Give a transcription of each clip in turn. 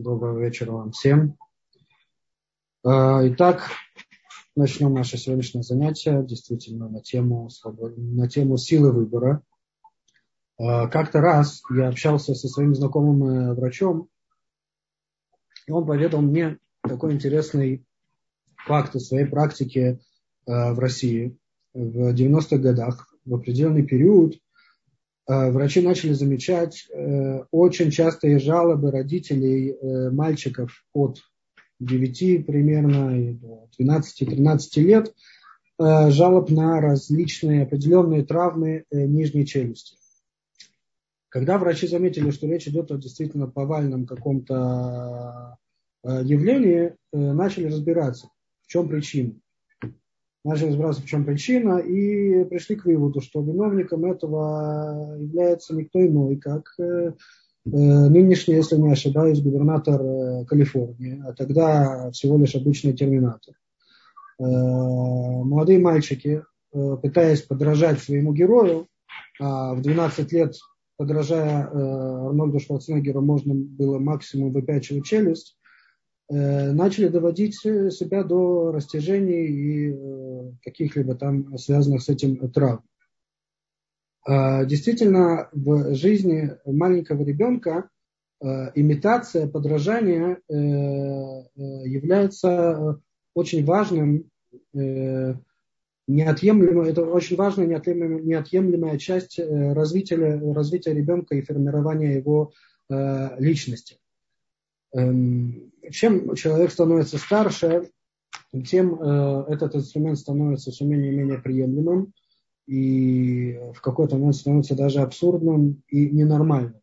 Доброго вечера вам всем. А, итак, начнем наше сегодняшнее занятие действительно на тему, на тему силы выбора. А, как-то раз я общался со своим знакомым э, врачом, и он поведал мне такой интересный факт из своей практики э, в России. В 90-х годах, в определенный период, врачи начали замечать э, очень частые жалобы родителей э, мальчиков от 9 примерно до 12-13 лет, жалоб на различные определенные травмы нижней челюсти. Когда врачи заметили, что речь идет о действительно повальном каком-то явлении, начали разбираться, в чем причина начали разбираться, в чем причина, и пришли к выводу, что виновником этого является никто иной, как э, э, нынешний, если не ошибаюсь, губернатор э, Калифорнии, а тогда всего лишь обычный терминатор. Молодые мальчики, пытаясь подражать своему герою, а в 12 лет, подражая Арнольду Шварценеггеру, можно было максимум выпячивать челюсть, начали доводить себя до растяжений и каких-либо там связанных с этим травм. А, действительно, в жизни маленького ребенка э, имитация, подражание является очень важным, неотъемлемой, это очень важная неотъемлемая, неотъемлемая часть развития, развития ребенка и формирования его личности. Эм, чем человек становится старше, тем э, этот инструмент становится все менее и менее приемлемым и в какой-то момент становится даже абсурдным и ненормальным.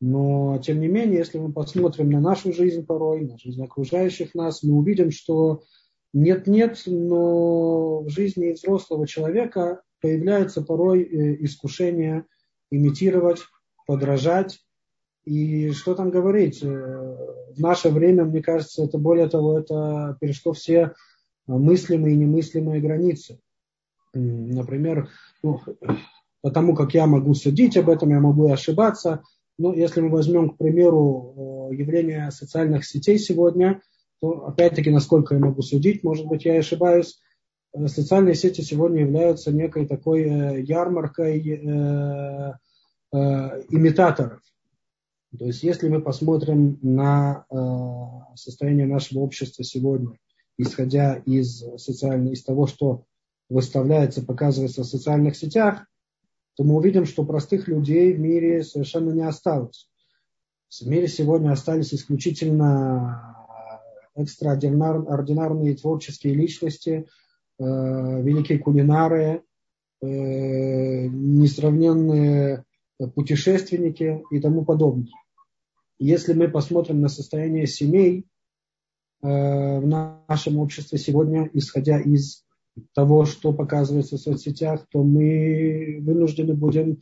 Но, тем не менее, если мы посмотрим на нашу жизнь порой, на жизнь окружающих нас, мы увидим, что нет-нет, но в жизни взрослого человека появляется порой э, искушение имитировать, подражать и что там говорить? Э, в наше время, мне кажется, это более того, это перешло все мыслимые и немыслимые границы. Например, ну, потому как я могу судить об этом, я могу ошибаться. Но если мы возьмем, к примеру, явление социальных сетей сегодня, то опять-таки, насколько я могу судить, может быть, я ошибаюсь, э, социальные сети сегодня являются некой такой э, ярмаркой имитаторов. То есть если мы посмотрим на э, состояние нашего общества сегодня, исходя из, социальной, из того, что выставляется, показывается в социальных сетях, то мы увидим, что простых людей в мире совершенно не осталось. В мире сегодня остались исключительно экстраординарные творческие личности, э, великие кулинары, э, несравненные путешественники и тому подобное. Если мы посмотрим на состояние семей э, в нашем обществе сегодня, исходя из того, что показывается в соцсетях, то мы вынуждены будем, э,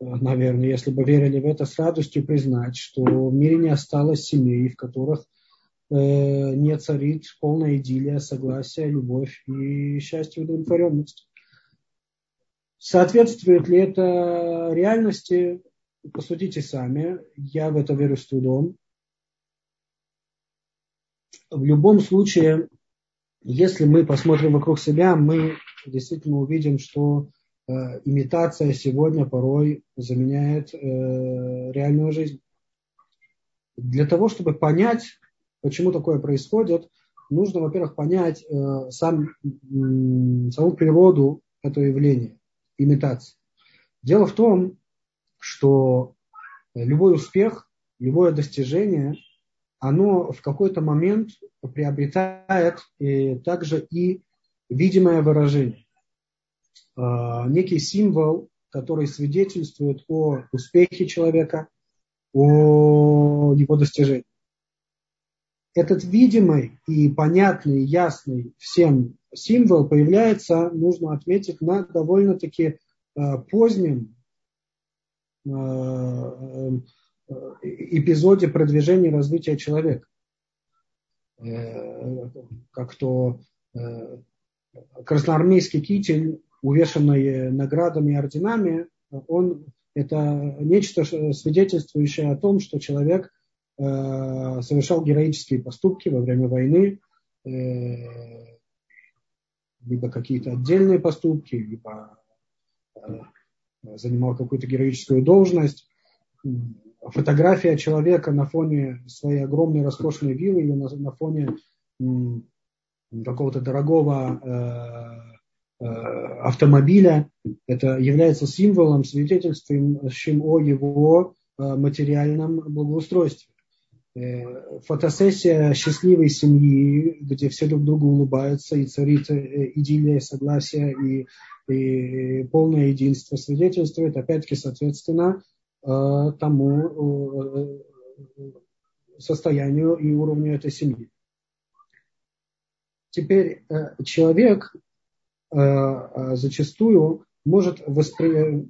наверное, если бы верили в это, с радостью признать, что в мире не осталось семей, в которых э, не царит полная идиллия, согласие, любовь и счастье, удовлетворенность. Соответствует ли это реальности? Посудите сами. Я в это верю с трудом. В любом случае, если мы посмотрим вокруг себя, мы действительно увидим, что э, имитация сегодня порой заменяет э, реальную жизнь. Для того, чтобы понять, почему такое происходит, нужно, во-первых, понять э, сам, э, саму природу этого явления имитации. Дело в том, что любой успех, любое достижение, оно в какой-то момент приобретает и также и видимое выражение. А, некий символ, который свидетельствует о успехе человека, о его достижении. Этот видимый и понятный, ясный всем символ появляется, нужно отметить, на довольно-таки э, позднем э, э, эпизоде продвижения и развития человека. Как то красноармейский китель, увешанный наградами и орденами, он это нечто свидетельствующее о том, что человек совершал героические поступки во время войны, либо какие-то отдельные поступки, либо занимал какую-то героическую должность. Фотография человека на фоне своей огромной роскошной виллы или на, на фоне какого-то дорогого э, э, автомобиля, это является символом, свидетельствующим о его э, материальном благоустройстве. Э, фотосессия счастливой семьи, где все друг другу улыбаются и царит э, идиллия, согласие и, и полное единство, свидетельствует, опять-таки, соответственно, э, тому состоянию и уровню этой семьи. Теперь человек зачастую может воспринимать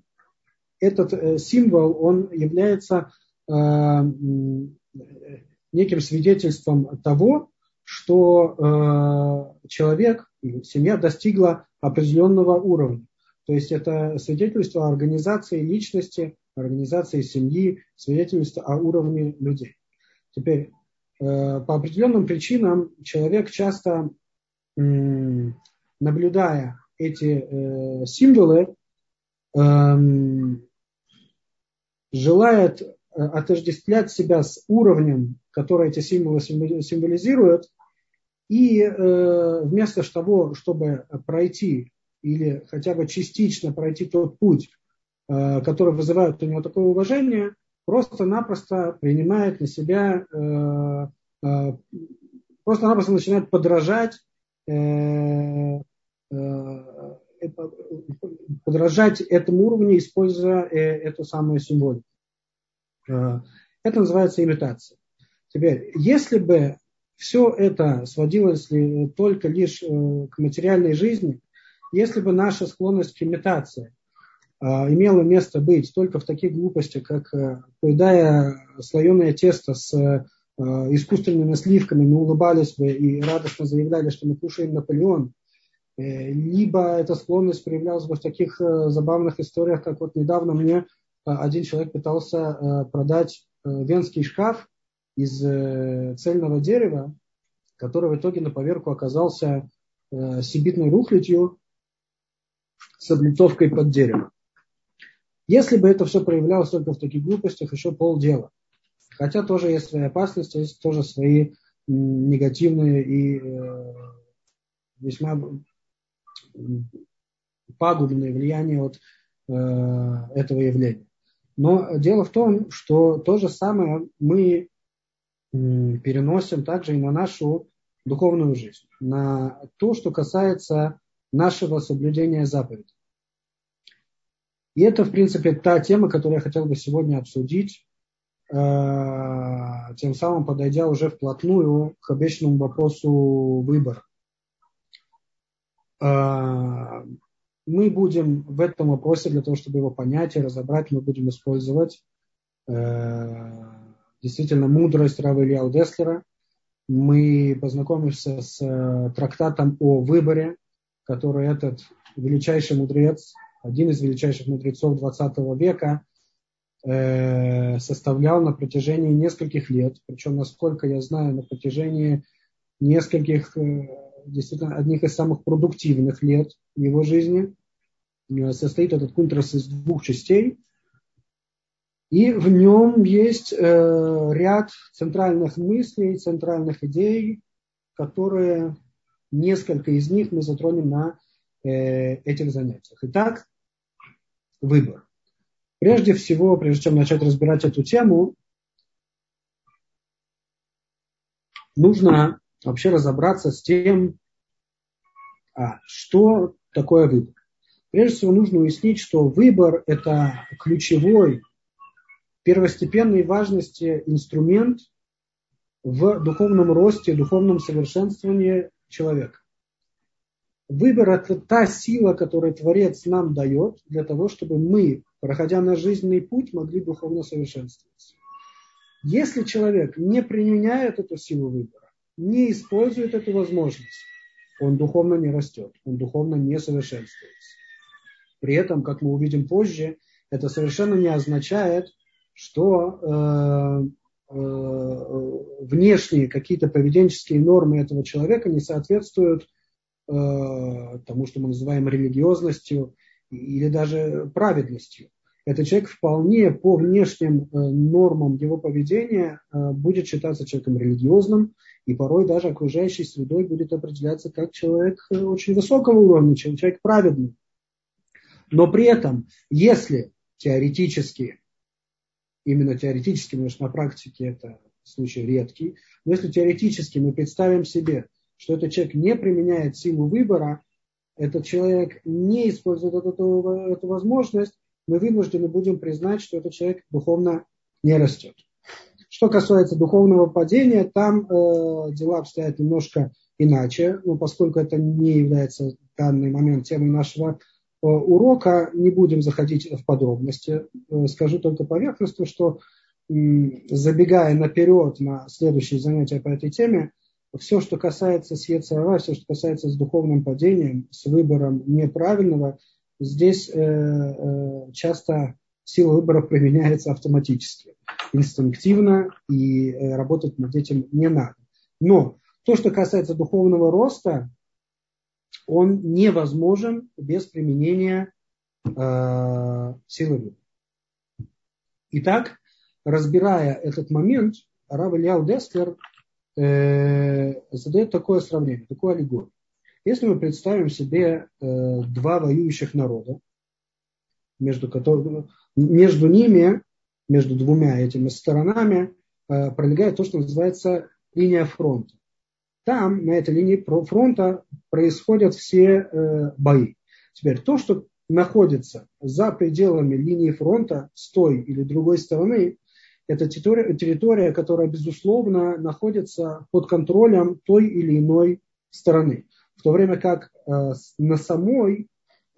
этот символ, он является неким свидетельством того, что э, человек, семья достигла определенного уровня. То есть это свидетельство о организации личности, организации семьи, свидетельство о уровне людей. Теперь, э, по определенным причинам человек часто, э, наблюдая эти э, символы, эм, желает Э, отождествлять себя с уровнем, который эти символы символизируют, и э, вместо того, чтобы пройти или хотя бы частично пройти тот путь, э, который вызывает у него такое уважение, просто-напросто принимает на себя, просто-напросто начинает подражать, подражать этому уровню, используя эту самую символику. Э, это называется имитация. Теперь, если бы все это сводилось ли только лишь э, к материальной жизни, если бы наша склонность к имитации э, имела место быть только в таких глупостях, как поедая слоеное тесто с искусственными сливками, мы улыбались бы и радостно заявляли, что мы кушаем Наполеон, либо эта склонность проявлялась бы в таких забавных историях, как вот недавно мне один человек пытался э, продать э, венский шкаф из э, цельного дерева, который в итоге на поверку оказался сибитной рухлядью с облицовкой под дерево. Если бы это все проявлялось только в таких глупостях, еще полдела. Хотя тоже есть свои опасности, есть тоже свои негативные и весьма пагубные влияния от этого явления. Но дело в том, что то же самое мы переносим также и на нашу духовную жизнь, на то, что касается нашего соблюдения заповедей. И это, в принципе, та тема, которую я хотел бы сегодня обсудить, э, тем самым подойдя уже вплотную к обещанному вопросу выбора. Мы будем в этом вопросе, для того, чтобы его понять и разобрать, мы будем использовать э, действительно мудрость Рава Ильяу Деслера. Мы познакомимся с э, трактатом о выборе, который этот величайший мудрец, один из величайших мудрецов 20 века, э, составлял на протяжении нескольких лет, причем, насколько я знаю, на протяжении нескольких, э, действительно, одних из самых продуктивных лет его жизни. Э, состоит этот кунтрас из двух частей. И в нем есть э, ряд центральных мыслей, центральных идей, которые несколько из них мы затронем на э, этих занятиях. Итак, выбор. Прежде всего, прежде чем начать разбирать эту тему, нужно вообще разобраться с тем, а, что такое выбор. Прежде всего нужно уяснить, что выбор – это ключевой, первостепенной важности инструмент в духовном росте, духовном совершенствовании человека. Выбор – это та сила, которую Творец нам дает для того, чтобы мы, проходя на жизненный путь, могли духовно совершенствоваться. Если человек не применяет эту силу выбора, не использует эту возможность, он духовно не растет, он духовно не совершенствуется. При этом, как мы увидим позже, это совершенно не означает, что э, внешние какие-то поведенческие нормы этого человека не соответствуют тому, что мы называем религиозностью или даже праведностью. Этот человек вполне по внешним нормам его поведения будет считаться человеком религиозным, и порой даже окружающей средой будет определяться как человек очень высокого уровня, человек праведный. Но при этом, если теоретически, именно теоретически, потому что на практике это случай редкий, но если теоретически мы представим себе, что этот человек не применяет силу выбора, этот человек не использует эту, эту возможность, мы вынуждены будем признать, что этот человек духовно не растет. Что касается духовного падения, там э, дела обстоят немножко иначе, но поскольку это не является в данный момент темой нашего Э, урока, не будем заходить в подробности, э, скажу только поверхностно, что забегая наперед на следующие занятия по этой теме, все, что касается Сьецерова, все, что касается с духовным падением, с выбором неправильного, здесь э, часто сила выбора применяется автоматически, инстинктивно, и работать над этим не надо. Но то, что касается духовного роста, он невозможен без применения э, силы воли. Итак, разбирая этот момент, Рав Ильяу Деслер э, задает такое сравнение, такую аллегорию. Если мы представим себе э, два воюющих народа, между, которыми, между ними, между двумя этими сторонами, э, пролегает то, что называется линия фронта там, на этой линии фронта, происходят все э, бои. Теперь то, что находится за пределами линии фронта с той или другой стороны, это территория, территория, которая, безусловно, находится под контролем той или иной стороны. В то время как э, на самой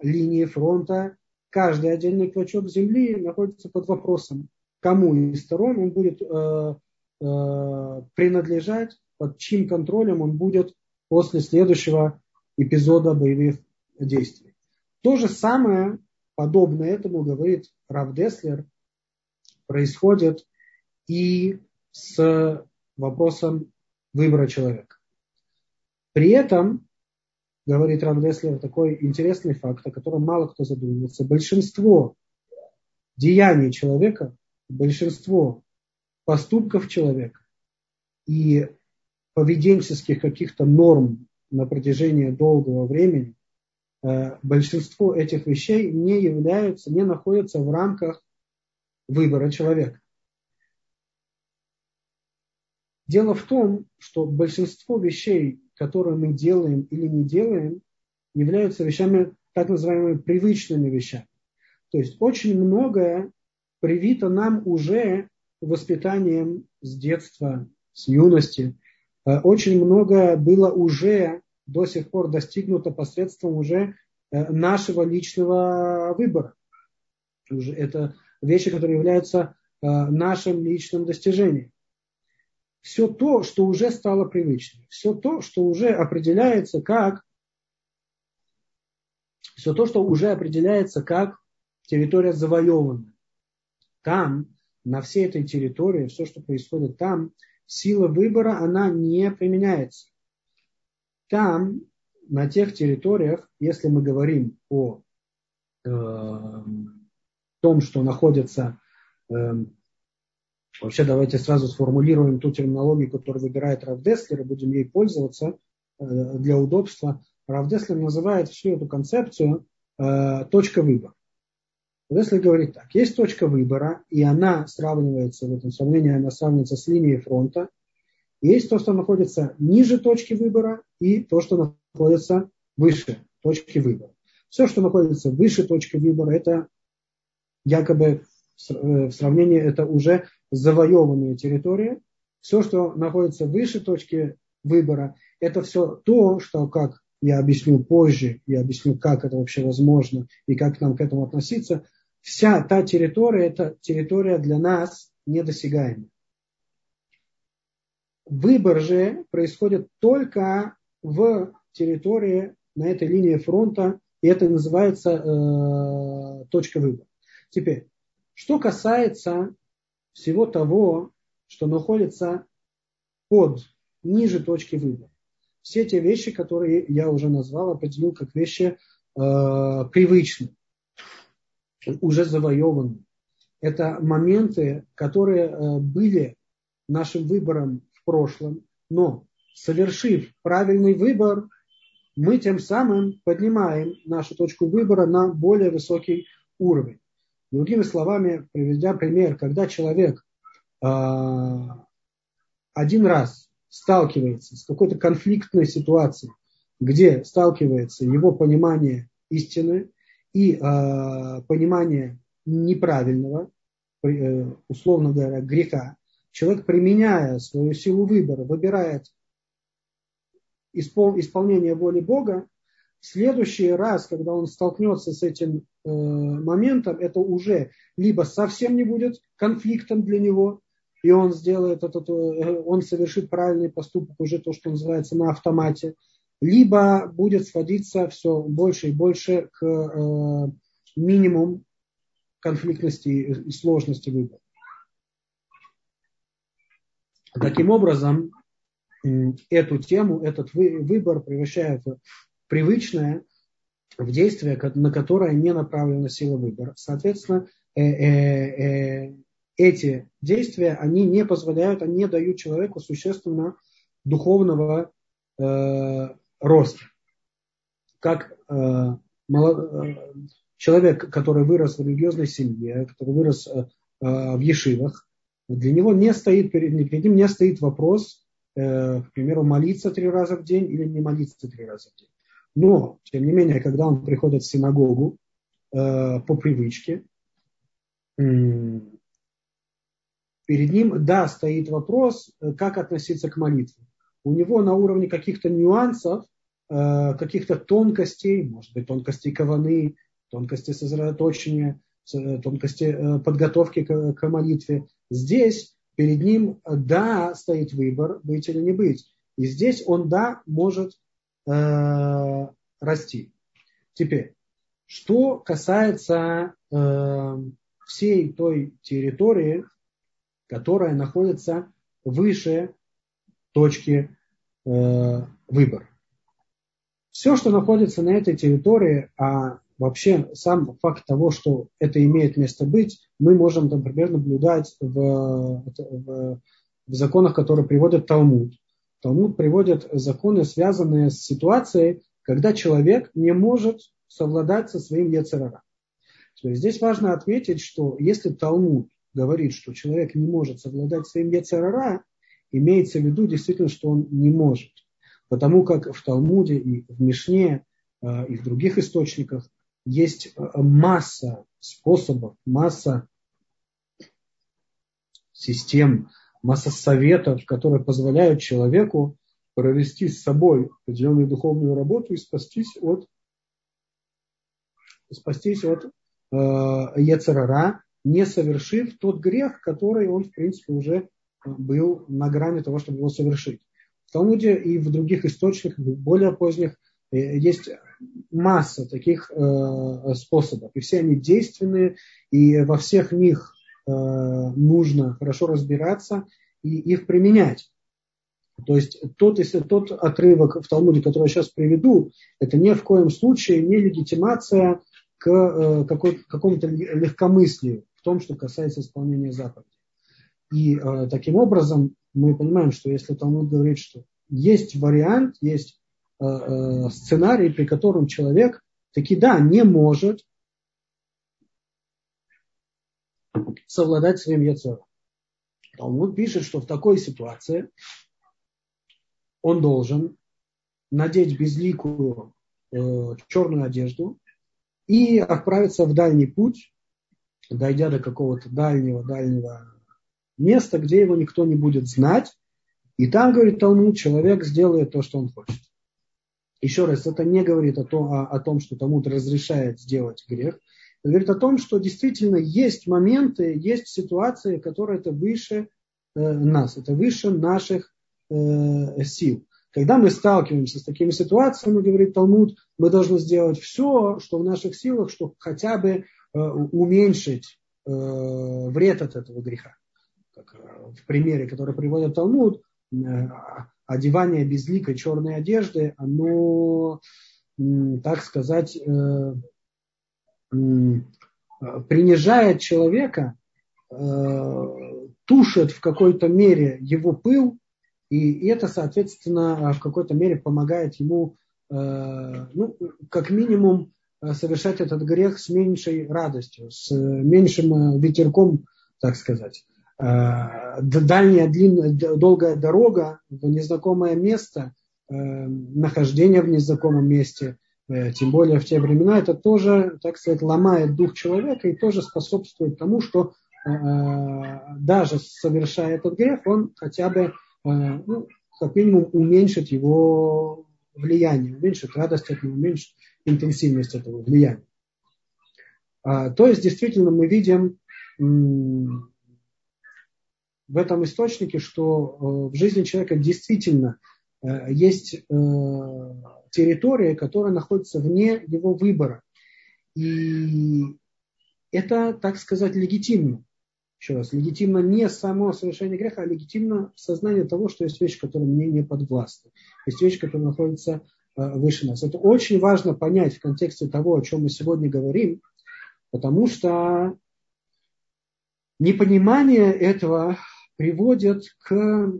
линии фронта каждый отдельный клочок земли находится под вопросом, кому из сторон он будет э, э, принадлежать под чьим контролем он будет после следующего эпизода боевых действий. То же самое, подобное этому, говорит Рав Деслер, происходит и с вопросом выбора человека. При этом, говорит Рав Деслер, такой интересный факт, о котором мало кто задумывается, большинство деяний человека, большинство поступков человека и поведенческих каких-то норм на протяжении долгого времени, э, большинство этих вещей не являются, не находятся в рамках выбора человека. Дело в том, что большинство вещей, которые мы делаем или не делаем, являются вещами, так называемыми привычными вещами. То есть очень многое привито нам уже воспитанием с детства, с юности. Э, очень много было уже до сих пор достигнуто посредством уже э, нашего личного выбора. Это вещи, которые являются э, нашим личным достижением. Все то, что уже стало привычным, все то, что уже определяется как все то, что уже определяется как территория завоеванная. Там, на всей этой территории, все, что происходит там, сила выбора, она не применяется. Там, на тех территориях, если мы говорим о э, том, что находится, э, вообще давайте сразу сформулируем ту терминологию, которую выбирает Раф Деслер, и будем ей пользоваться э, для удобства. Раф Деслер называет всю эту концепцию э, точка выбора. Если говорить так, есть точка выбора, и она сравнивается, в этом сравнении она сравнивается с линией фронта. Есть то, что находится ниже точки выбора, и то, что находится выше точки выбора. Все, что находится выше точки выбора, это якобы в сравнении, это уже завоеванные территории. Все, что находится выше точки выбора, это все то, что, как я объясню позже, я объясню, как это вообще возможно и как нам к этому относиться, вся та территория, это территория для нас недосягаемая. Выбор же происходит только в территории на этой линии фронта, и это называется э, точка выбора. Теперь, что касается всего того, что находится под, ниже точки выбора. Все те вещи, которые я уже назвал, определил как вещи э, привычные, уже завоеванные. Это моменты, которые э, были нашим выбором в прошлом, но совершив правильный выбор, мы тем самым поднимаем нашу точку выбора на более высокий уровень. Другими словами, приведя пример, когда человек э, один раз сталкивается с какой-то конфликтной ситуацией, где сталкивается его понимание истины и э, понимание неправильного, э, условно говоря, греха, человек, применяя свою силу выбора, выбирает испол, исполнение воли Бога, в следующий раз, когда он столкнется с этим моментом, это уже либо совсем не будет конфликтом для него, и он сделает этот, э, он совершит правильный поступок, уже то, что называется на автомате, либо будет сводиться все больше и больше к э, минимум конфликтности и сложности выбора. Таким образом, эту тему, этот выбор превращает в привычное, в действие, на которое не направлена сила выбора. Соответственно, э, э, эти действия, они не позволяют, они не дают человеку существенно духовного э, роста. Как э, мало, э, человек, который вырос в религиозной семье, который вырос э, в ешивах, для него не стоит, перед, перед ним не стоит вопрос, э, к примеру, молиться три раза в день или не молиться три раза в день. Но, тем не менее, когда он приходит в синагогу э, по привычке, перед ним, да, стоит вопрос, э, как относиться к молитве. У него на уровне каких-то нюансов, э, каких-то тонкостей, может быть, тонкостей каваны, тонкости сосредоточения, э, тонкости подготовки к молитве. Здесь перед ним, да, стоит выбор, быть или не быть. И здесь он, да, может э, расти. Теперь, что касается э, всей той территории, которая находится выше точки э, выбора. Все, что находится на этой территории, а вообще сам факт того, что это имеет место быть, мы можем, например, наблюдать в, в, в законах, которые приводят Талмуд. Талмуд приводит законы, связанные с ситуацией, когда человек не может совладать со своим яцерара. Здесь важно отметить, что если Талмуд говорит, что человек не может совладать своим яцерара, имеется в виду действительно, что он не может. Потому как в Талмуде и в Мишне э, и в других источниках есть э, масса способов, масса систем, масса советов, которые позволяют человеку провести с собой определенную духовную работу и спастись от, спастись от э, Ецерара, не совершив тот грех, который он, в принципе, уже был на грани того, чтобы его совершить. В Талмуде и в других источниках, более поздних, э, есть масса таких э, способов. И все они действенные, и во всех них нужно хорошо разбираться и их применять. То есть тот, если тот отрывок в Талмуде, который я сейчас приведу, это ни в коем случае не легитимация к э, какому-то легкомыслию в том, что касается исполнения заповедей. И э, таким образом мы понимаем, что если Талмуд говорит, что есть вариант, есть э, э, сценарий, при котором человек таки да, не может совладать своим яцером. Талмуд пишет, что в такой ситуации он должен надеть безликую э, черную одежду и отправиться в дальний путь, дойдя до какого-то дальнего-дальнего места, где его никто не будет знать. И там, говорит Талмуд, человек сделает то, что он хочет. Еще раз, это не говорит о том, о, о том что Талмуд разрешает сделать грех. Говорит о том, что действительно есть моменты, есть ситуации, которые это выше э, нас, это выше наших э, сил. Когда мы сталкиваемся с такими ситуациями, говорит Талмуд, мы должны сделать все, что в наших силах, чтобы хотя бы э, уменьшить вред от этого греха. как в примере, который приводит Талмуд, одевание безликой черной одежды, оно, так сказать, принижает человека, тушит в какой-то мере его пыл, и это, соответственно, в какой-то мере помогает ему, ну, как минимум, совершать этот грех с меньшей радостью, с меньшим ветерком, так сказать. Дальняя, длинная, долгая дорога в незнакомое место, нахождение в незнакомом месте, тем более в те времена, это тоже, так сказать, ломает дух человека и тоже способствует тому, что даже совершая этот грех, он хотя бы, ну, как минимум, уменьшит его влияние, уменьшит радость от него, уменьшит интенсивность этого влияния. А, то есть, действительно, мы видим в этом источнике, что э, в жизни человека действительно э, есть э, территория, которая находится вне его выбора. И это, так сказать, легитимно. Еще раз, легитимно не само совершение греха, а легитимно сознание того, что есть вещь, которая мне не подвластна. Есть вещь, которая находится Э, выше нас. Это очень важно понять в контексте того, о чем мы сегодня говорим, потому что непонимание этого приводит к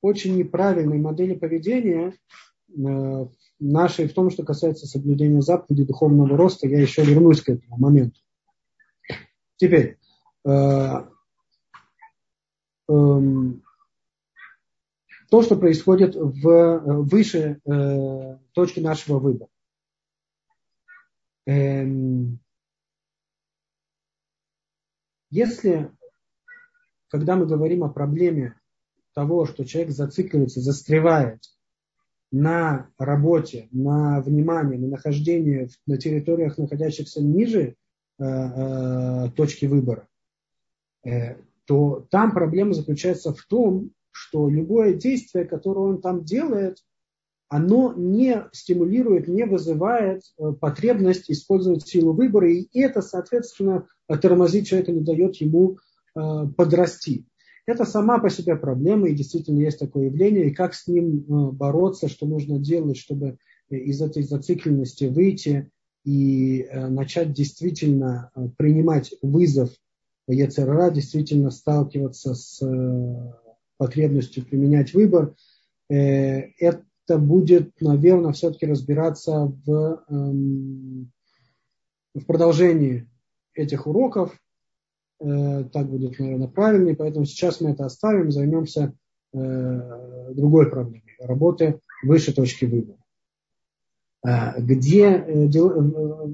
очень неправильной модели поведения э, нашей в том, что касается соблюдения заповедей духовного роста. Я еще вернусь к этому моменту. Теперь, э, эм, то, что происходит в, э, выше э, точки нашего выбора. Эм, если, когда мы говорим о проблеме того, что человек зацикливается, застревает на работе, на внимании, на нахождении на территориях, находящихся ниже э, э, точки выбора, э, то там проблема заключается в том, что любое действие, которое он там делает, оно не стимулирует, не вызывает потребность использовать силу выбора, и это, соответственно, тормозит человека, не дает ему подрасти. Это сама по себе проблема, и действительно есть такое явление, и как с ним э, бороться, что нужно делать, чтобы из этой зацикленности выйти и начать действительно принимать вызов Ецерара, действительно сталкиваться с потребностью применять выбор, э, это будет, наверное, все-таки разбираться в, эм, в продолжении этих уроков. Э, так будет, наверное, правильнее. Поэтому сейчас мы это оставим, займемся э, другой проблемой. Работы выше точки выбора. Где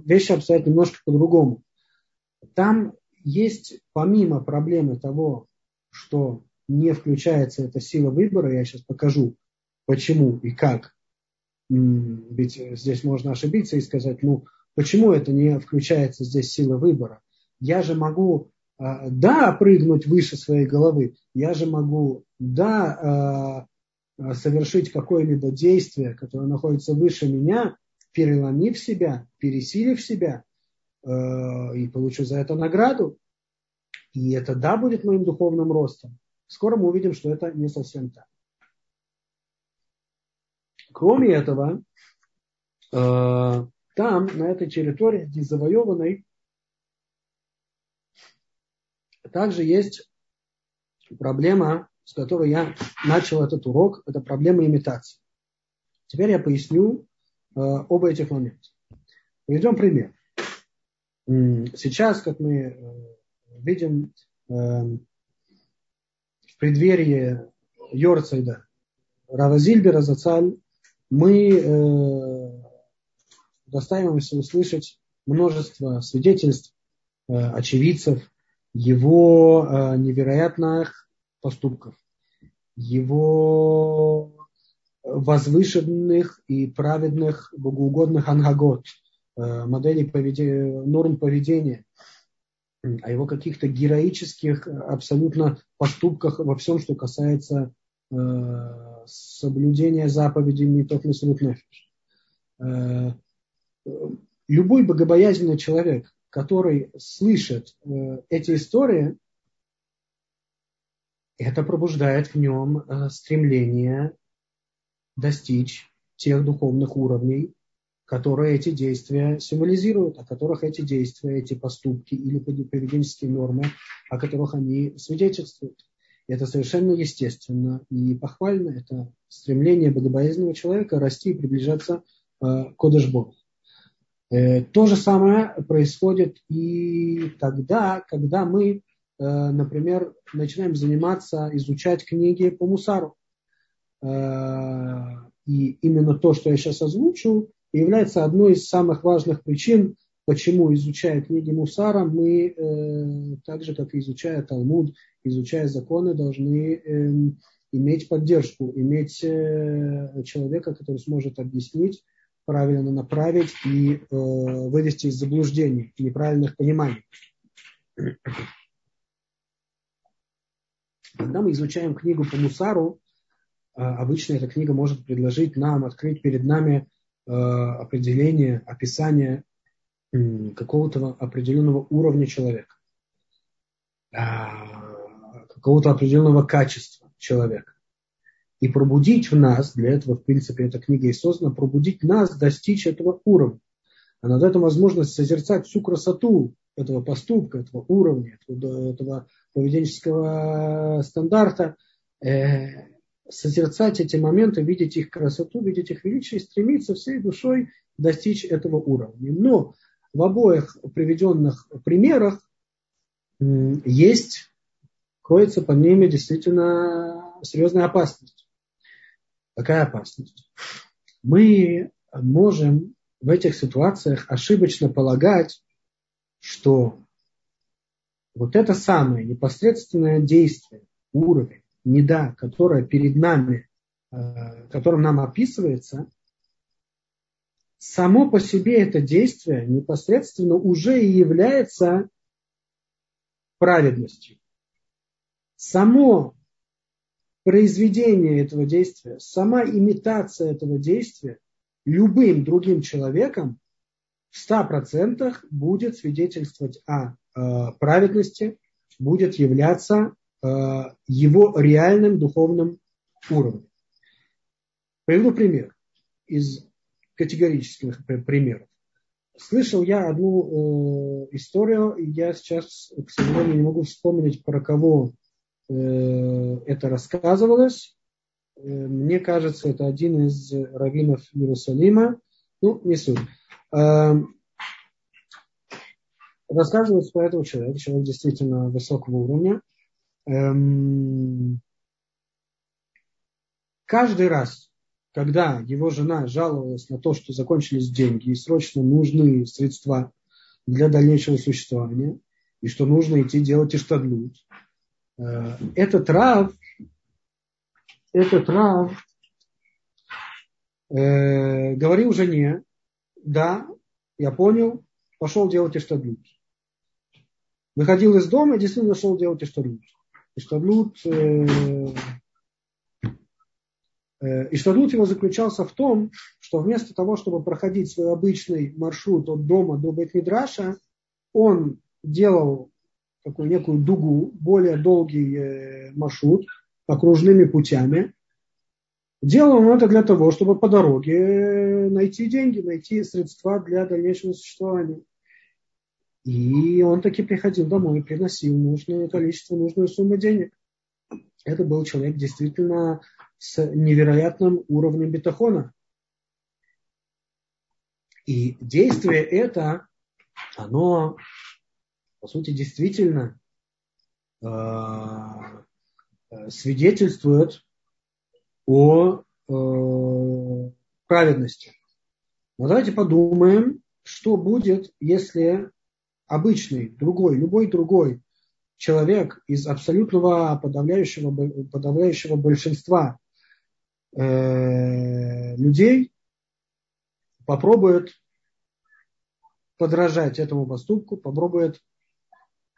вещи обстоят немножко по-другому. Там есть, помимо проблемы того, что не включается эта сила выбора, я сейчас покажу, почему и как. Ведь здесь можно ошибиться и сказать, ну, почему это не включается здесь сила выбора? Я же могу, да, прыгнуть выше своей головы, я же могу, да, а, совершить какое-либо действие, которое находится выше меня, переломив себя, пересилив себя, а, и получу за это награду. И это да будет моим духовным ростом. Скоро мы увидим, что это не совсем так. Кроме этого, там, на этой территории, здесь завоеванной, также есть проблема, с которой я начал этот урок, это проблема имитации. Теперь я поясню э, оба этих момента. Приведем пример. Сейчас, как мы э, видим, преддверии Йорцайда Рава Зильбера Зацаль мы э, достаиваемся услышать множество свидетельств, э, очевидцев его э, невероятных поступков, его возвышенных и праведных, богоугодных ангагот, э, моделей поведения, норм поведения – о его каких-то героических абсолютно поступках во всем, что касается э, соблюдения заповедей Митов Месрут Нефиш. Э, любой богобоязненный человек, который слышит э, эти истории, это пробуждает в нем э, стремление достичь тех духовных уровней, которые эти действия символизируют, о которых эти действия, эти поступки или поведенческие нормы, о которых они свидетельствуют. И это совершенно естественно и похвально. Это стремление богобоязненного человека расти и приближаться э, к Кодыш-Богу. Э, то же самое происходит и тогда, когда мы, э, например, начинаем заниматься, изучать книги по Мусару. Э, и именно то, что я сейчас озвучу, является одной из самых важных причин, почему, изучая книги Мусара, мы, так же, как и изучая Талмуд, изучая законы, должны эм, иметь поддержку, иметь человека, который сможет объяснить, правильно направить и э, вывести из заблуждений неправильных пониманий. Когда мы изучаем книгу по Мусару, э, обычно эта книга может предложить нам, открыть перед нами э, определение, описание э, какого-то определенного уровня человека, э, какого-то определенного качества человека и пробудить в нас, для этого, в принципе, эта книга и создана, пробудить нас достичь этого уровня. Она дает нам возможность созерцать всю красоту этого поступка, этого уровня, этого, этого поведенческого стандарта, э, созерцать эти моменты, видеть их красоту, видеть их величие и стремиться всей душой достичь этого уровня. Но в обоих приведенных примерах есть, кроется под ними действительно серьезная опасность. Какая опасность? Мы можем в этих ситуациях ошибочно полагать, что вот это самое непосредственное действие, уровень, неда, которое перед нами, э, которым нам описывается, само по себе это действие непосредственно уже и является праведностью. Само произведение этого действия, сама имитация этого действия любым другим человеком в 100% будет свидетельствовать о э, праведности, будет являться э, его реальным духовным уровнем. Приведу пример из категорических примеров. Слышал я одну э, историю, я сейчас, к сожалению, не могу вспомнить, про кого это рассказывалось. Э, мне кажется, это один из раввинов Иерусалима. Ну, не суть. Э, рассказывается про этого человека. Человек действительно высокого уровня. Эм, каждый раз, когда его жена жаловалась на то, что закончились деньги и срочно нужны средства для дальнейшего существования, и что нужно идти делать иштадлут, Э, этот рав, этот рав э, говорил жене, да, я понял, пошел делать иштадлут. Выходил из дома и действительно шел делать иштадлут. Иштадлут, э, э, его заключался в том, что вместо того, чтобы проходить свой обычный маршрут от дома до Бет-Мидраша, он делал такую некую дугу, более долгий э, маршрут окружными путями. Делал он это для того, чтобы по дороге э, найти деньги, найти средства для дальнейшего существования. И он таки приходил домой и приносил нужное количество, нужную сумму денег. Это был человек действительно с невероятным уровнем бетахона. И действие это, оно по сути, действительно э, э, свидетельствует о э, праведности. Но давайте подумаем, что будет, если обычный, другой, любой другой человек из абсолютного подавляющего, подавляющего большинства людей попробует подражать этому поступку, попробует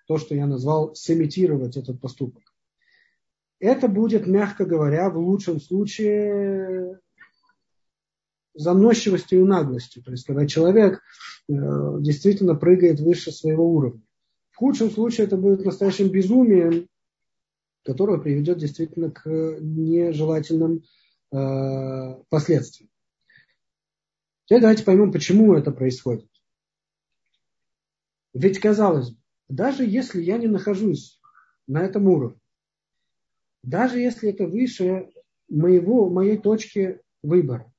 то, что я назвал, сымитировать этот поступок. Это будет, мягко говоря, в лучшем случае заносчивостью и наглостью. То есть, когда человек э, действительно прыгает выше своего уровня. В худшем случае это будет настоящим безумием которое приведет действительно к нежелательным э, последствиям. Теперь давайте поймем, почему это происходит. Ведь, казалось бы, даже если я не нахожусь на этом уровне, даже если это выше моего, моей точки выбора,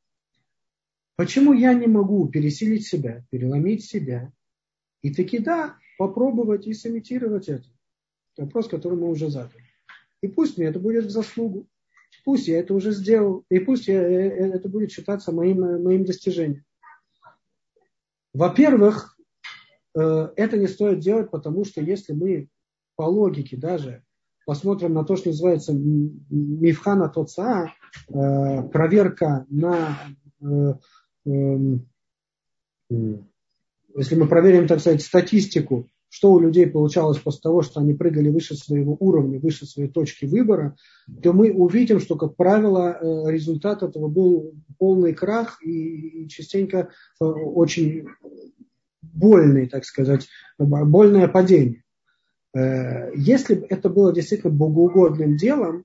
почему я не могу пересилить себя, переломить себя и таки да, попробовать и сымитировать это? Вопрос, который мы уже задали. И пусть мне это будет в заслугу. Пусть я это уже сделал. И пусть я, э, э, это будет считаться моим, моим достижением. Во-первых, это не стоит делать, потому что если мы по логике даже посмотрим на то, что называется мифхана тоца, проверка на эм, если мы проверим, так сказать, статистику что у людей получалось после того, что они прыгали выше своего уровня, выше своей точки выбора, то мы увидим, что, как правило, э, результат этого был полный крах и частенько э, очень больный, так сказать, больное падение. Э, если бы это было действительно богоугодным делом,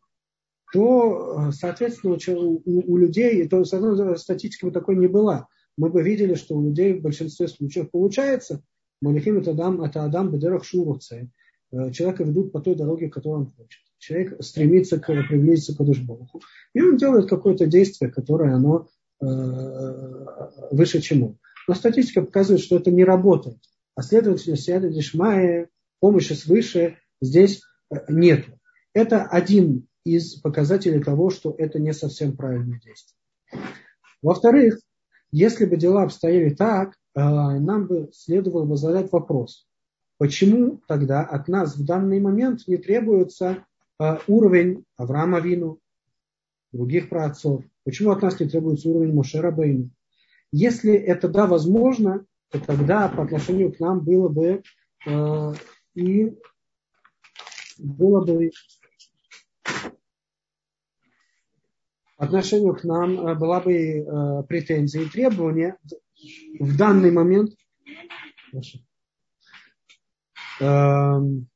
то, соответственно, у, людей, то, соответственно, статистика бы такой не была. Мы бы видели, что у людей в большинстве случаев получается, Малихим это Адам, это Адам Бедерах Шуруце. Э, человека ведут по той дороге, которую он хочет. Человек стремится к, приблизиться к Адушбоху. И он делает какое-то действие, которое оно э, выше чему. Но статистика показывает, что это не работает. А следовательно, Сиада Дишмая, помощи свыше здесь э, нет. Это один из показателей того, что это не совсем правильное действие. Во-вторых, если бы дела обстояли так, а, нам бы следовало бы задать вопрос, почему тогда от нас в данный момент не требуется а, уровень Авраама Вину, других праотцов, почему от нас не требуется уровень Мошера Бейну. Если это да, возможно, то тогда по отношению к нам было бы э, и было бы по отношению к нам была бы э, претензия и требования. В данный момент эм,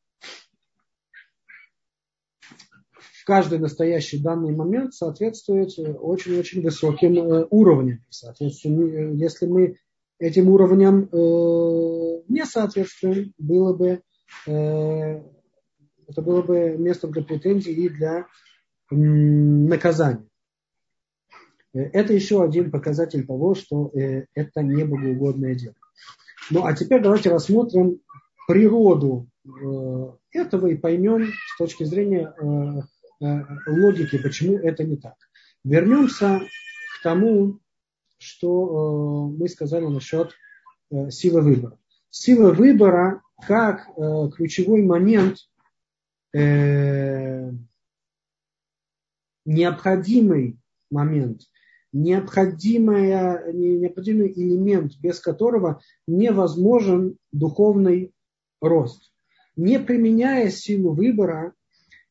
в каждый настоящий данный момент соответствует очень-очень высоким э, уровням. Соответственно, если мы этим уровням э, не соответствуем, было бы, э, это было бы местом для претензий и для наказания. Это еще один показатель того, что э, это не богоугодное дело. Ну а теперь давайте рассмотрим природу э, этого и поймем с точки зрения э, логики, почему это не так. Вернемся к тому, что мы сказали насчет силы выбора. Сила выбора как ключевой момент необходимый момент необходимая, необходимый элемент, без которого невозможен духовный рост. Не применяя силу выбора,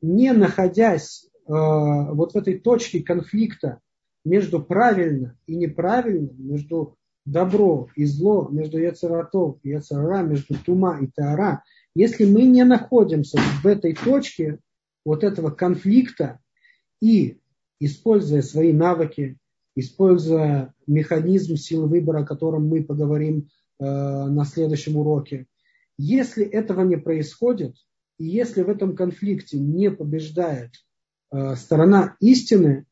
не находясь э, вот в этой точке конфликта между правильно и неправильно, между добро и зло, между яцератов и яцерара, между тума и таара, если мы не находимся в этой точке вот этого конфликта и используя свои навыки, используя механизм силы выбора, о котором мы поговорим э, на следующем уроке. Если этого не происходит, и если в этом конфликте не побеждает э, сторона истины,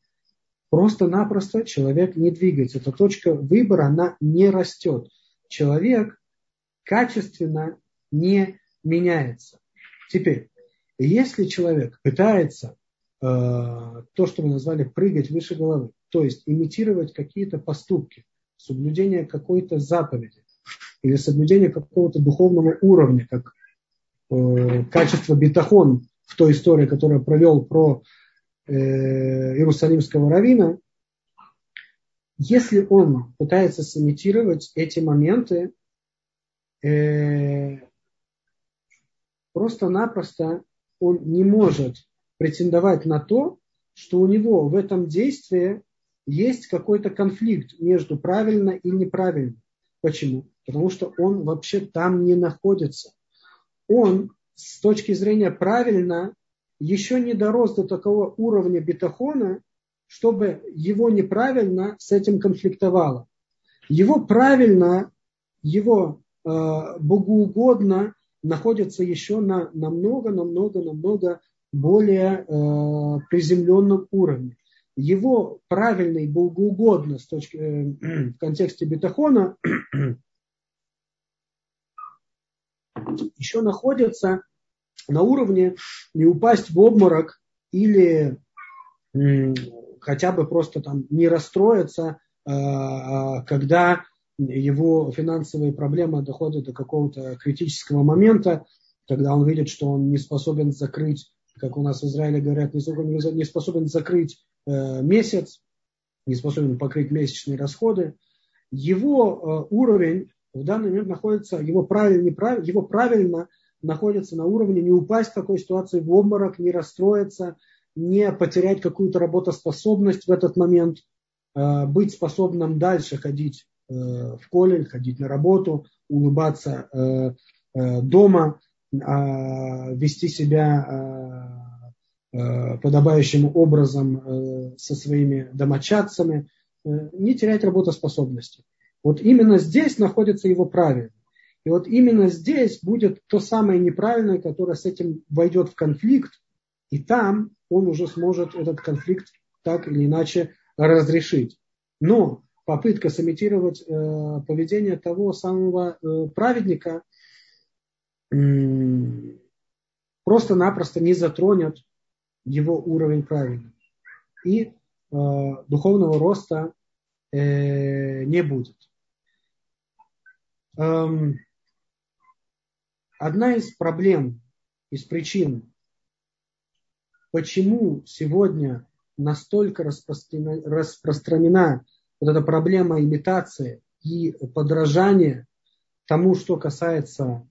просто-напросто человек не двигается. Эта точка выбора, она не растет. Человек качественно не меняется. Теперь, если человек пытается э, то, что мы назвали прыгать выше головы, то есть имитировать какие-то поступки, соблюдение какой-то заповеди или соблюдение какого-то духовного уровня, как качество бетахон в той истории, которую провел про э, Иерусалимского равина, если он пытается сымитировать эти моменты, э, просто-напросто он не может претендовать на то, что у него в этом действии есть какой-то конфликт между правильно и неправильно. Почему? Потому что он вообще там не находится. Он с точки зрения правильно еще не дорос до такого уровня бетахона, чтобы его неправильно с этим конфликтовало. Его правильно, его э, богоугодно находится еще на намного, намного, намного более э, приземленном уровне. Его правильный богоугодно с точки, э, в контексте бетахона еще находится на уровне не упасть в обморок или хотя бы просто там не расстроиться, а, а, когда его финансовые проблемы доходят до какого-то критического момента, когда он видит, что он не способен закрыть, как у нас в Израиле говорят, не способен закрыть э, месяц, не способен покрыть месячные расходы. Его э, уровень в данный момент находится, его правильно, неправильно, его правильно находится на уровне не упасть в такой ситуации в обморок, не расстроиться, не потерять какую-то работоспособность в этот момент, э, быть способным дальше ходить э, в колледж, ходить на работу, улыбаться э, дома, вести себя подобающим образом со своими домочадцами, не терять работоспособности. Вот именно здесь находится его правильно. И вот именно здесь будет то самое неправильное, которое с этим войдет в конфликт, и там он уже сможет этот конфликт так или иначе разрешить. Но попытка сымитировать э, поведение того самого э, праведника э, просто-напросто не затронет его уровень правильный. И э, духовного роста э, не будет. Эм, одна из проблем, из причин, почему сегодня настолько распространена, распространена вот эта проблема имитации и подражания тому, что касается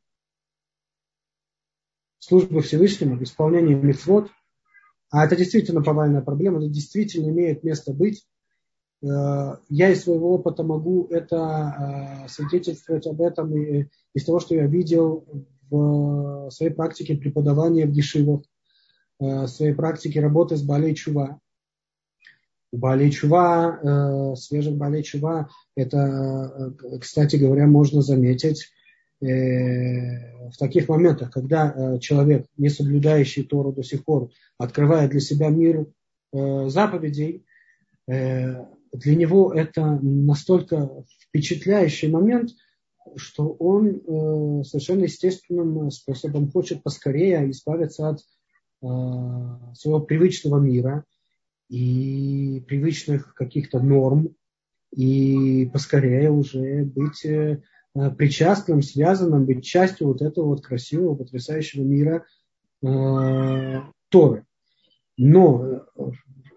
службы Всевышнему, исполнения митцвот, а это действительно повальная проблема, это действительно имеет место быть. Э, я из своего опыта могу это э, свидетельствовать об этом из того, что я видел в своей практике преподавания в Дешивах, в своей практике работы с Балей Чува. Балей Чува, э, свежих Балей Чува, это, кстати говоря, можно заметить в таких моментах, когда человек, не соблюдающий Тору до сих пор, открывает для себя мир заповедей, для него это настолько впечатляющий момент, что он э, совершенно естественным способом хочет поскорее избавиться от э, своего привычного мира и привычных каких-то норм, и поскорее уже быть э, причастным, связанным, быть частью вот этого вот красивого, потрясающего мира Торы. Но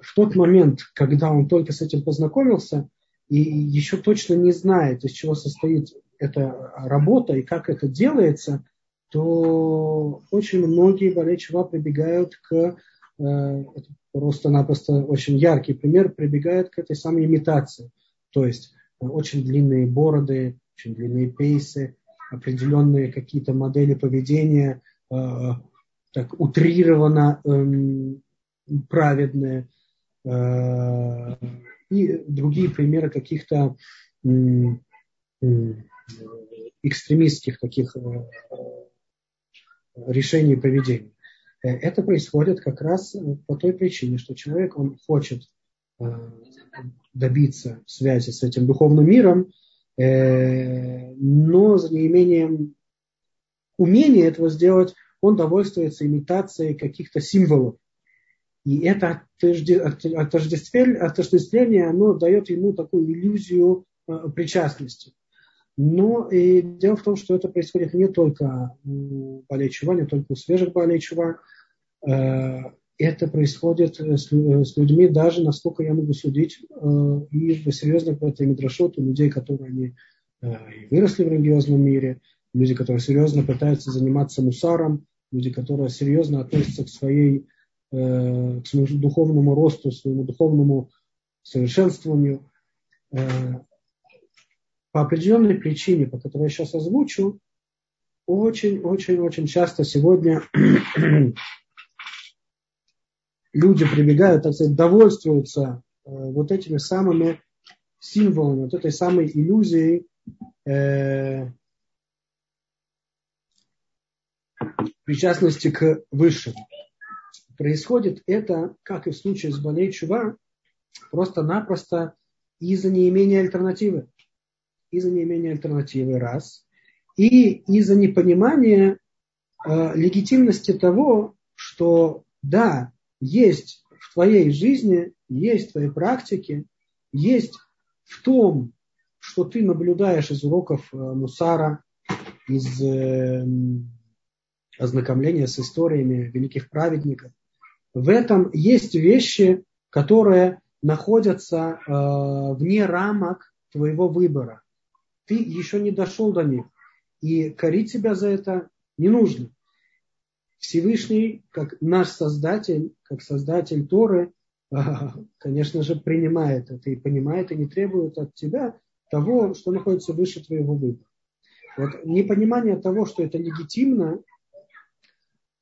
в тот момент, когда он только с этим познакомился, и еще точно не знает, из чего состоит эта работа и как это делается, то очень многие болельчива прибегают к э, просто-напросто очень яркий пример, прибегают к этой самой имитации. То есть э, очень длинные бороды, очень длинные пейсы, определенные какие-то модели поведения, э, так утрированно эм, праведные, и другие примеры каких-то экстремистских таких э, решений и поведений. Э, это происходит как раз по той причине, что человек, он хочет добиться связи с этим духовным миром, но за неимением умения этого сделать, он довольствуется имитацией каких-то символов, и это отождествление, оно дает ему такую иллюзию э, причастности. Но и дело в том, что это происходит не только у болей чува, не только у свежих болей чува. Э, это происходит с людьми, даже, насколько я могу судить, э, и в серьезных это мидрашот, у людей, которые они выросли в религиозном мире, люди, которые серьезно пытаются заниматься мусаром, люди, которые серьезно относятся к своей Э, к своему духовному росту, своему духовному совершенствованию. Э, по определенной причине, по которой я сейчас озвучу, очень-очень-очень часто сегодня люди прибегают, так сказать, довольствуются э, вот этими самыми символами, вот этой самой иллюзией э, причастности к высшему. Происходит это, как и в случае с Балей Чува, просто-напросто из-за неимения альтернативы. Из-за неимения альтернативы, раз. И из-за непонимания э, легитимности того, что да, есть в твоей жизни, есть в твоей практике, есть в том, что ты наблюдаешь из уроков э, Мусара, из э, ознакомления с историями великих праведников. В этом есть вещи, которые находятся э, вне рамок твоего выбора. Ты еще не дошел до них. И корить себя за это не нужно. Всевышний, как наш Создатель, как Создатель Торы, конечно же, принимает это и понимает и не требует от тебя того, что находится выше твоего выбора. Вот непонимание того, что это легитимно,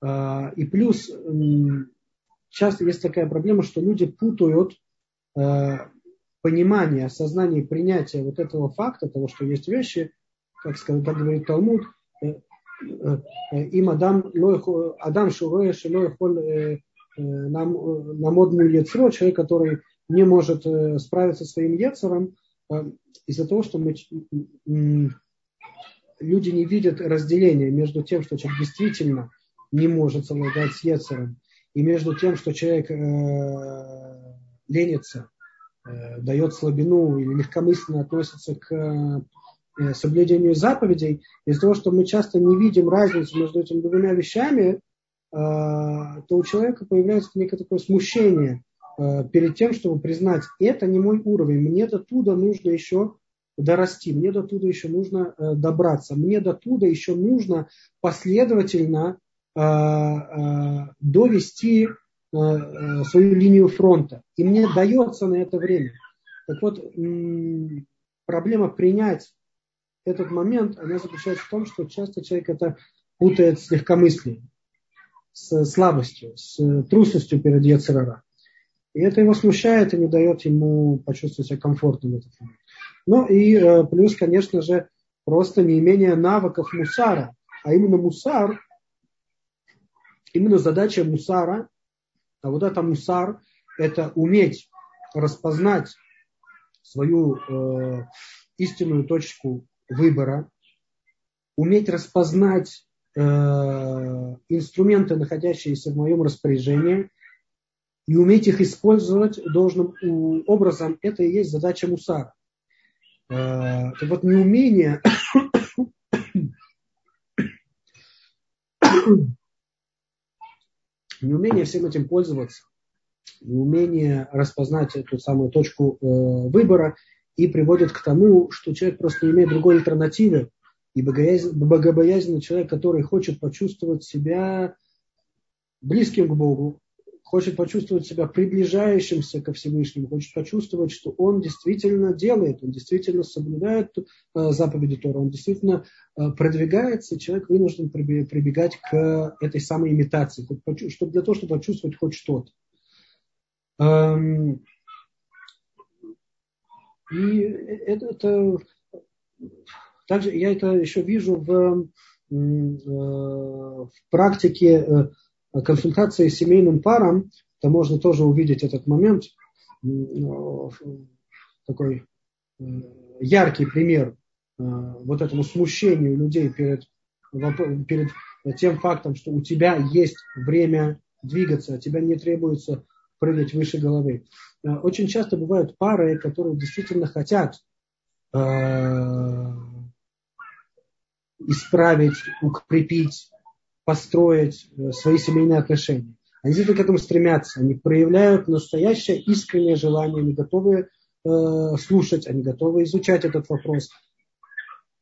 а, и плюс часто есть такая проблема, что люди путают э, понимание, осознание, принятие вот этого факта, того, что есть вещи, как, сказать, как говорит Талмуд, э, э, э, им Адам, лой, Адам Шуроя Шилой Холь э, нам, на модную яцро, человек, который не может справиться со своим яцером, из-за того, что мы, люди не видят разделения между тем, что человек действительно не может совладать с яцером, и между тем, что человек э, ленится, э, дает слабину или легкомысленно относится к Э, соблюдению заповедей, из-за того, что мы часто не видим разницу между этими двумя вещами, э, то у человека появляется некое такое смущение э, перед тем, чтобы признать, это не мой уровень, мне до туда нужно еще дорасти, мне до туда еще нужно добраться, мне до туда еще нужно последовательно довести свою линию фронта. И мне дается на это время. Так вот, проблема принять этот момент, она заключается в том, что часто человек это путает с легкомыслием, с слабостью, с трусостью перед Ецерара. И это его смущает и не дает ему почувствовать себя комфортно в этот момент. Ну и э, плюс, конечно же, просто неимение навыков мусара. А именно мусар, именно задача мусара, а вот это мусар, это уметь распознать свою э, истинную точку выбора, уметь распознать э, инструменты, находящиеся в моем распоряжении, и уметь их использовать должным образом, это и есть задача мусара. Э, так вот, неумение неумение всем этим пользоваться, неумение распознать эту самую точку э, выбора и приводит к тому, что человек просто не имеет другой альтернативы. И богобоязненный человек, который хочет почувствовать себя близким к Богу, хочет почувствовать себя приближающимся ко Всевышнему, хочет почувствовать, что он действительно делает, он действительно соблюдает э, заповеди Тора, он действительно э, продвигается, человек вынужден прибегать к этой самой имитации, чтобы, для того, чтобы почувствовать хоть что-то. Эм, и это, это также я это еще вижу в, э, в практике э, консультации с семейным парам. Это можно тоже увидеть этот момент. Такой э, яркий пример вот этому смущению людей перед, перед тем фактом, что у тебя есть время двигаться, а тебя не требуется прыгать выше головы. Э, очень часто бывают пары, которые действительно хотят э, исправить, укрепить, построить э, свои семейные отношения. Они действительно к этому стремятся, они проявляют настоящее искреннее желание, они готовы слушать, они готовы изучать этот вопрос.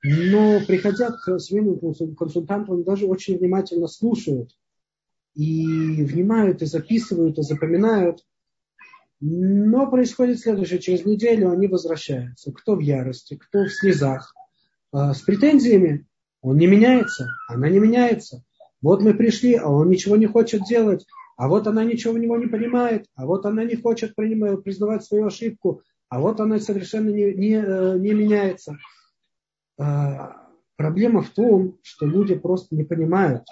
Но приходя к семейному консультанту, они даже очень внимательно слушают и внимают, и записывают, и запоминают. Но происходит следующее. Через неделю они возвращаются. Кто в ярости, кто в слезах. А, с претензиями. Он не меняется, она не меняется. Вот мы пришли, а он ничего не хочет делать. а вот она ничего в него не понимает, а вот она не хочет принимать, признавать свою ошибку, а вот она совершенно не, не, э, не меняется. А, проблема в том, что люди просто не понимают,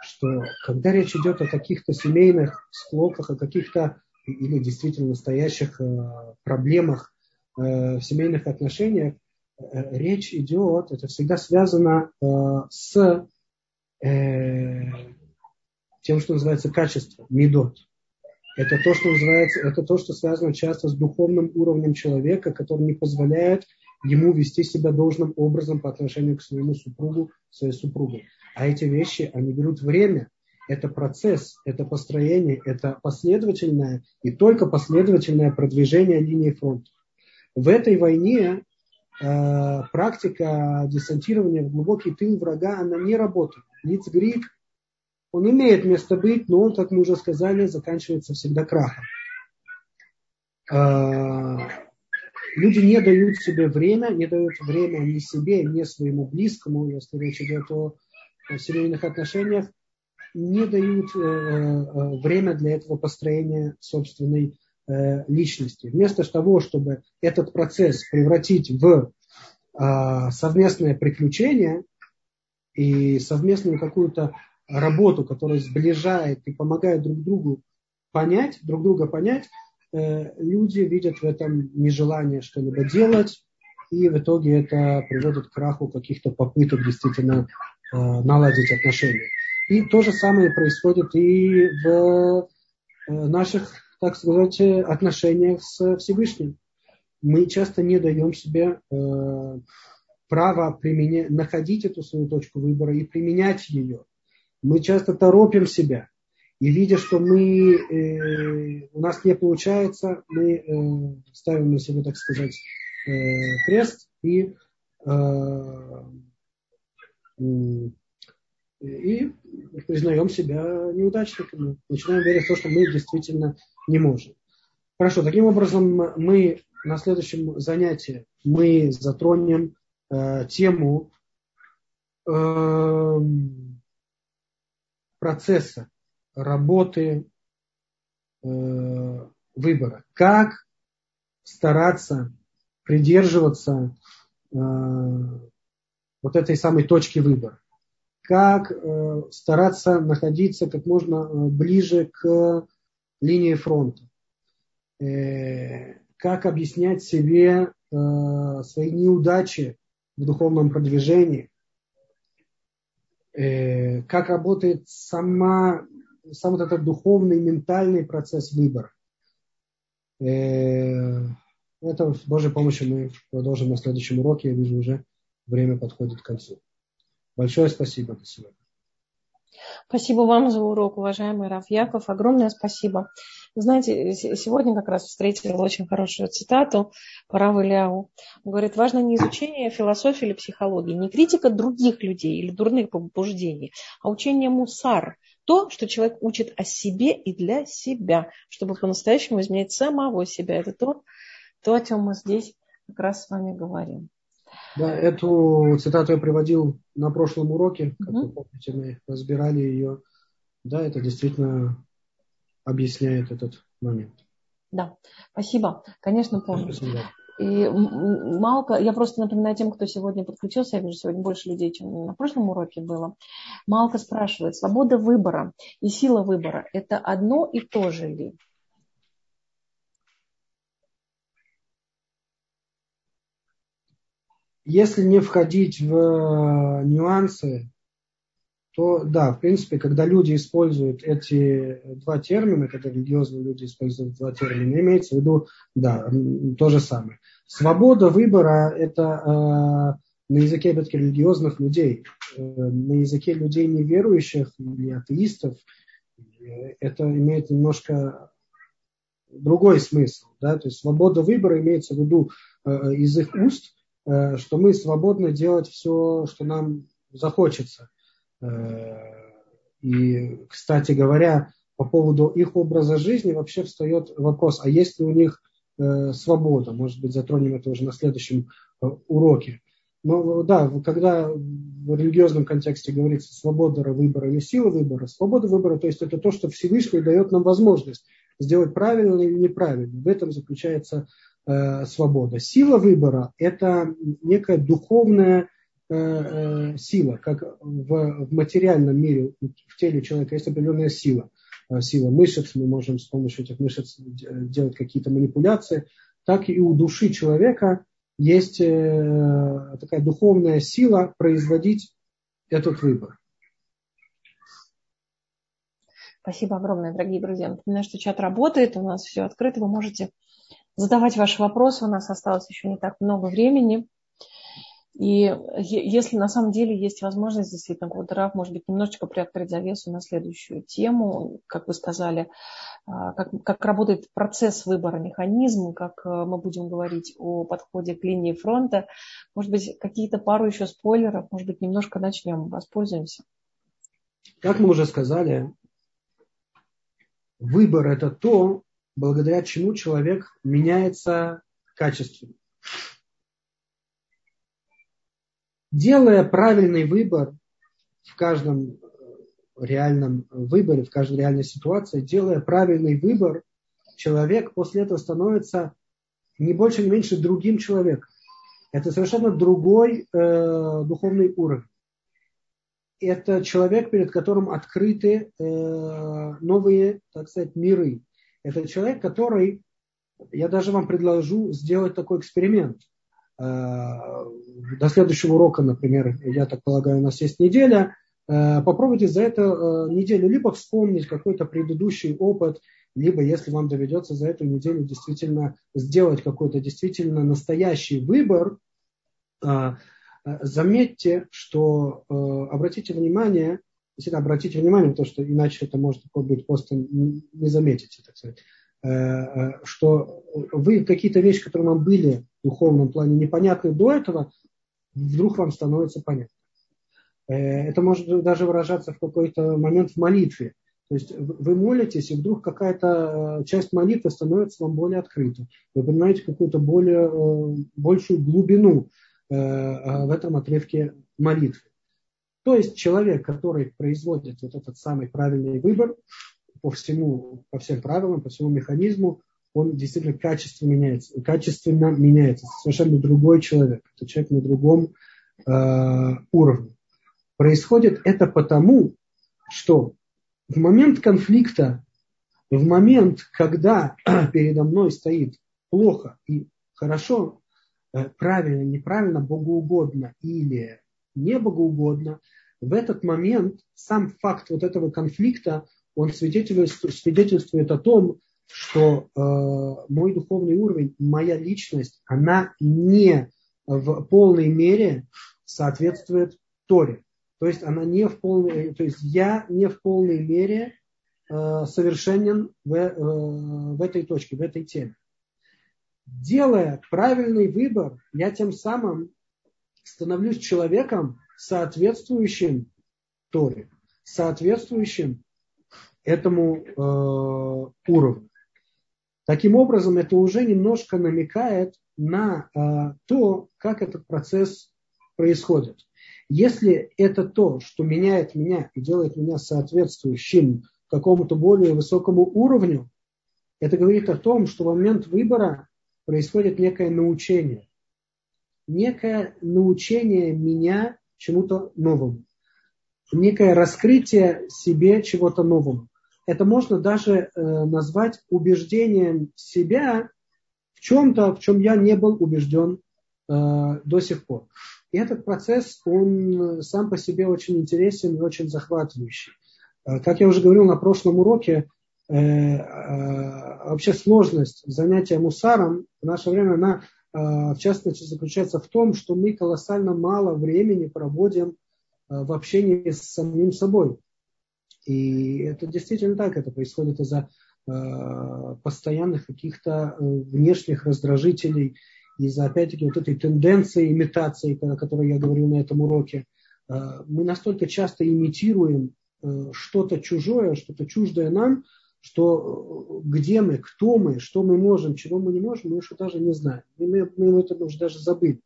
что когда речь идет о каких-то семейных склоках, о каких-то или действительно настоящих э, проблемах э, в семейных отношениях, речь идет, это всегда связано с тем, что называется качество, медот. Это то, что называется, это то, что связано часто с духовным уровнем человека, который не позволяет ему вести себя должным образом по отношению к своему супругу, своей супруге. А эти вещи, они берут время. Это процесс, это построение, это последовательное и только последовательное продвижение линии фронта. В этой войне э, практика десантирования в глубокий тыл врага, она не работает. Лицгрик он имеет место быть, но он, как мы уже сказали, заканчивается всегда крахом. А, люди не дают себе время, не дают время ни себе, ни своему близкому, если речь идет о, семейных отношениях, не дают э, э, время для этого построения собственной э, личности. Вместо того, чтобы этот процесс превратить в э, совместное приключение и совместную какую-то работу, которая сближает и помогает друг другу понять, друг друга понять, э, люди видят в этом нежелание что-либо делать, и в итоге это приводит к краху каких-то попыток действительно э, наладить отношения. И то же самое происходит и в э, наших, так сказать, отношениях с Всевышним. Мы часто не даем себе право применять, находить эту свою точку выбора и применять ее. Мы часто торопим себя. И видя, что мы, э, у нас не получается, мы э, ставим на себя, так сказать, э, крест и, э, и признаем себя неудачниками. Начинаем верить в то, что мы действительно не можем. Хорошо, таким образом мы на следующем занятии мы затронем э, тему э, процесса работы э, выбора. Как стараться придерживаться э, вот этой самой точки выбора. Как э, стараться находиться как можно э, ближе к линии фронта. Э, как объяснять себе э, свои неудачи в духовном продвижении Э, как работает сама, сам вот этот духовный, ментальный процесс выбора. Э, это с Божьей помощью мы продолжим на следующем уроке. Я вижу, уже время подходит к концу. Большое спасибо. До сегодня. Спасибо вам за урок, уважаемый Раф Яков. Огромное спасибо. Знаете, сегодня как раз встретила очень хорошую цитату Парава Ляу. Он говорит, важно не изучение философии или психологии, не критика других людей или дурных побуждений, а учение мусар. То, что человек учит о себе и для себя, чтобы по-настоящему изменять самого себя. Это то, то, о чем мы здесь как раз с вами говорим. Да, эту цитату я приводил на прошлом уроке, как вы помните, мы разбирали ее. Да, это действительно объясняет этот момент. Да, спасибо. Конечно, помню. И Малка, я просто напоминаю тем, кто сегодня подключился, я вижу сегодня больше людей, чем на прошлом уроке было. Малка спрашивает, свобода выбора и сила выбора – это одно и то же ли? Если не входить в э, нюансы, то да, в принципе, когда люди используют эти два термина, когда религиозные люди используют два термина, имеется в виду, да, то же самое. Свобода выбора – это э, на языке, опять-таки, религиозных людей, э, на языке людей неверующих или атеистов, это имеет немножко другой смысл. Да? То есть свобода выбора имеется в виду э, из их уст, что мы свободны делать все, что нам захочется. Э, и, кстати говоря, по поводу их образа жизни вообще встает вопрос, а есть ли у них э, свобода? Может быть, затронем это уже на следующем э, уроке. Но да, когда в религиозном контексте говорится свобода выбора или сила выбора, свобода выбора, то есть это то, что Всевышний дает нам возможность сделать правильно или неправильно. В этом заключается э, свобода. Сила выбора – это некая духовная э, э, сила, как в, материальном мире, в теле человека есть определенная сила. Э, сила мышц, мы можем с помощью этих мышц делать какие-то манипуляции, так и у души человека есть э, такая духовная сила производить этот выбор. Спасибо огромное, дорогие друзья. Напоминаю, что чат работает, у нас все открыто, вы можете задавать ваши вопросы, у нас осталось еще не так много времени. И если на самом деле есть возможность, действительно, Раф, может быть, немножечко приоткрыть завесу на следующую тему, как вы сказали, а, как, как работает процесс выбора, механизм, как э, мы будем говорить о подходе к линии фронта. Может быть, какие-то пару еще спойлеров, может быть, немножко начнем, воспользуемся. Как мы уже сказали, выбор – это то, благодаря чему человек меняется качественно. Делая правильный выбор в каждом э, реальном выборе, в каждой реальной ситуации, делая правильный выбор, человек после этого становится не больше, не меньше другим человеком. Это совершенно другой э, духовный уровень. Это человек, перед которым открыты э, новые, так сказать, миры. Это человек, который, я даже вам предложу сделать такой эксперимент – Э, до следующего урока, например, я так полагаю, у нас есть неделя, э, попробуйте за эту э, неделю либо вспомнить какой-то предыдущий опыт, либо, если вам доведется за эту неделю действительно сделать какой-то действительно настоящий выбор, заметьте, что обратите внимание, действительно обратите внимание, то, что иначе это может быть просто не заметите, так сказать, что вы какие-то вещи, которые вам были духовном плане непонятны до этого, вдруг вам становится понятно. Э, это может даже выражаться в какой-то момент в молитве. То есть вы молитесь, и вдруг какая-то э, часть молитвы становится вам более открытой. Вы понимаете какую-то более, э, большую глубину в этом отрывке молитвы. То есть человек, который производит вот этот самый правильный выбор по всему, по всем правилам, по всему механизму, он действительно качественно меняется, качественно меняется, совершенно другой человек, это человек на другом э, уровне. Происходит это потому, что в момент конфликта, в момент, когда передо мной стоит плохо и хорошо, э, правильно, неправильно, богоугодно или не богоугодно, в этот момент сам факт вот этого конфликта, он свидетельствует, свидетельствует о том, что э, мой духовный уровень, моя личность, она не в полной мере соответствует Торе. То есть она не в полной, то есть я не в полной мере э, совершенен в, э, в этой точке, в этой теме. Делая правильный выбор, я тем самым становлюсь человеком, соответствующим Торе, соответствующим этому э, уровню. Таким образом, это уже немножко намекает на э, то, как этот процесс происходит. Если это то, что меняет меня и делает меня соответствующим какому-то более высокому уровню, это говорит о том, что в момент выбора происходит некое научение. Некое научение меня чему-то новому. Некое раскрытие себе чего-то нового это можно даже э, назвать убеждением себя в чем-то, в чем я не был убежден э, до сих пор. И этот процесс, он сам по себе очень интересен и очень захватывающий. Э, как я уже говорил на прошлом уроке, вообще сложность занятия мусаром в наше время, она в частности заключается в том, что мы колоссально мало времени проводим в общении с самим собой. И это действительно так, это происходит из-за э, постоянных каких-то внешних раздражителей, из-за, опять-таки, вот этой тенденции имитации, о которой я говорил на этом уроке. Мы настолько часто имитируем что-то чужое, что-то чуждое нам, что э, где мы, кто мы, что мы можем, чего мы не можем, мы уже даже не знаем. Мы, мы, это уже даже забыли.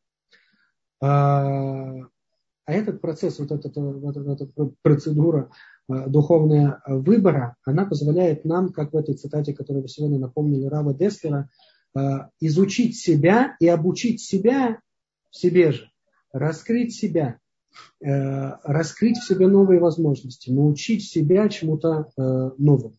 А, а этот процесс, вот эта, вот эта процедура духовная выбора, она позволяет нам, как в этой цитате, которую вы сегодня напомнили, Рава Деслера, изучить себя и обучить себя в себе же, раскрыть себя, раскрыть в себе новые возможности, научить себя чему-то новому.